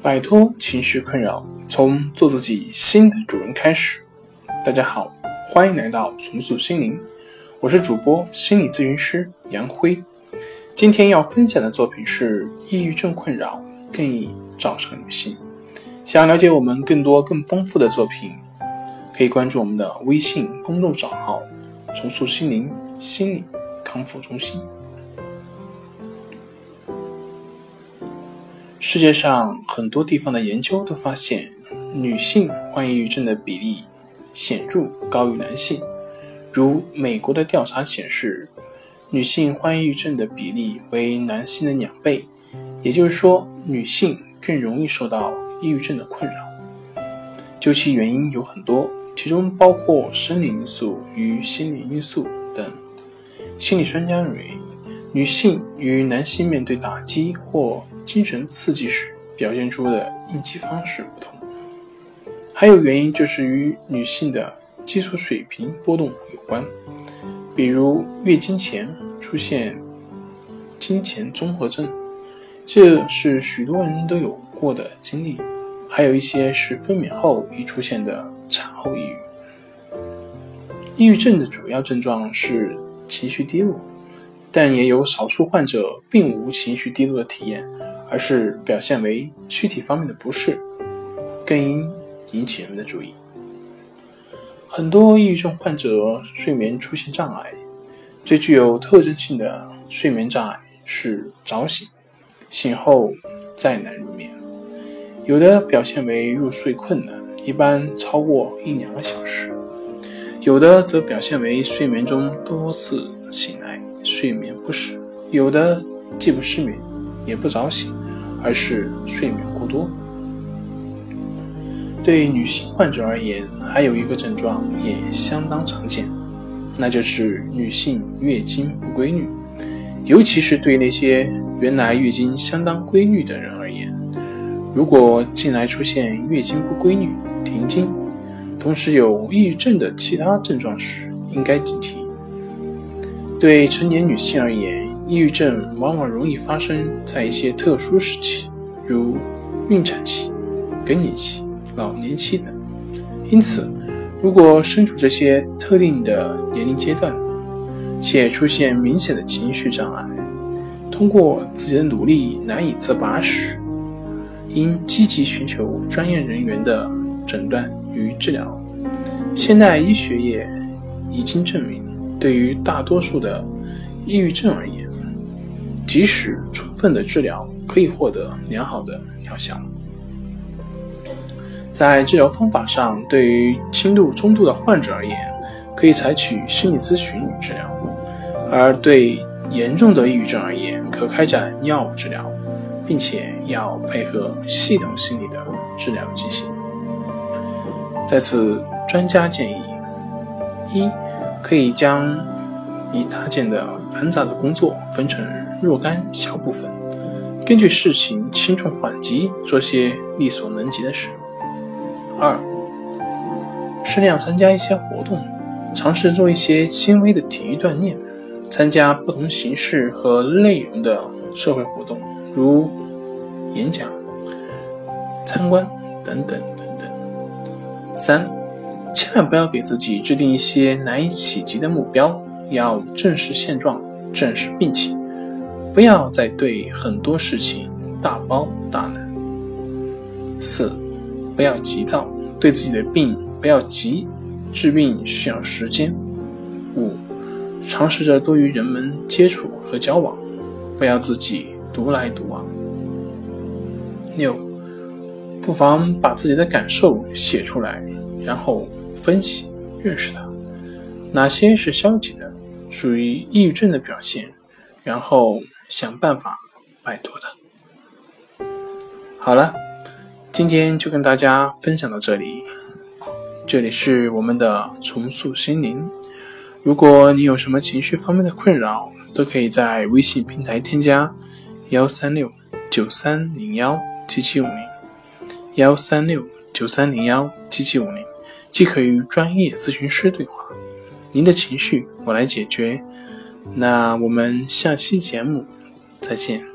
摆脱情绪困扰，从做自己新的主人开始。大家好，欢迎来到重塑心灵，我是主播心理咨询师杨辉。今天要分享的作品是抑郁症困扰更易找上女性。想要了解我们更多更丰富的作品，可以关注我们的微信公众账号“重塑心灵心理康复中心”。世界上很多地方的研究都发现，女性患抑郁症的比例显著高于男性。如美国的调查显示，女性患抑郁症的比例为男性的两倍，也就是说，女性更容易受到抑郁症的困扰。究其原因有很多，其中包括生理因素与心理因素等。心理专家认为，女性与男性面对打击或精神刺激时表现出的应激方式不同，还有原因就是与女性的激素水平波动有关，比如月经前出现经前综合症，这是许多人都有过的经历；还有一些是分娩后易出现的产后抑郁。抑郁症的主要症状是情绪低落，但也有少数患者并无情绪低落的体验。而是表现为躯体方面的不适，更应引起人们的注意。很多抑郁症患者睡眠出现障碍，最具有特征性的睡眠障碍是早醒，醒后再难入眠。有的表现为入睡困难，一般超过一两个小时；有的则表现为睡眠中多次醒来，睡眠不实；有的既不失眠。也不早醒，而是睡眠过多。对女性患者而言，还有一个症状也相当常见，那就是女性月经不规律。尤其是对那些原来月经相当规律的人而言，如果近来出现月经不规律、停经，同时有抑郁症的其他症状时，应该警惕。对成年女性而言，抑郁症往往容易发生在一些特殊时期，如孕产期、更年期、老年期等。因此，如果身处这些特定的年龄阶段，且出现明显的情绪障碍，通过自己的努力难以自拔时，应积极寻求专业人员的诊断与治疗。现代医学业已经证明，对于大多数的抑郁症而言，即使充分的治疗，可以获得良好的疗效。在治疗方法上，对于轻度、中度的患者而言，可以采取心理咨询与治疗；而对严重的抑郁症而言，可开展药物治疗，并且要配合系统心理的治疗进行。在此，专家建议：一，可以将一大件的繁杂的工作分成。若干小部分，根据事情轻重缓急做些力所能及的事。二，适量参加一些活动，尝试做一些轻微的体育锻炼，参加不同形式和内容的社会活动，如演讲、参观等等等等。三，千万不要给自己制定一些难以企及的目标，要正视现状，正视病情。不要再对很多事情大包大揽。四，不要急躁，对自己的病不要急，治病需要时间。五，尝试着多与人们接触和交往，不要自己独来独往。六，不妨把自己的感受写出来，然后分析认识它，哪些是消极的，属于抑郁症的表现，然后。想办法摆脱它。好了，今天就跟大家分享到这里。这里是我们的重塑心灵。如果你有什么情绪方面的困扰，都可以在微信平台添加幺三六九三零幺七七五零幺三六九三零幺七七五零，即可与专业咨询师对话。您的情绪我来解决。那我们下期节目。再见。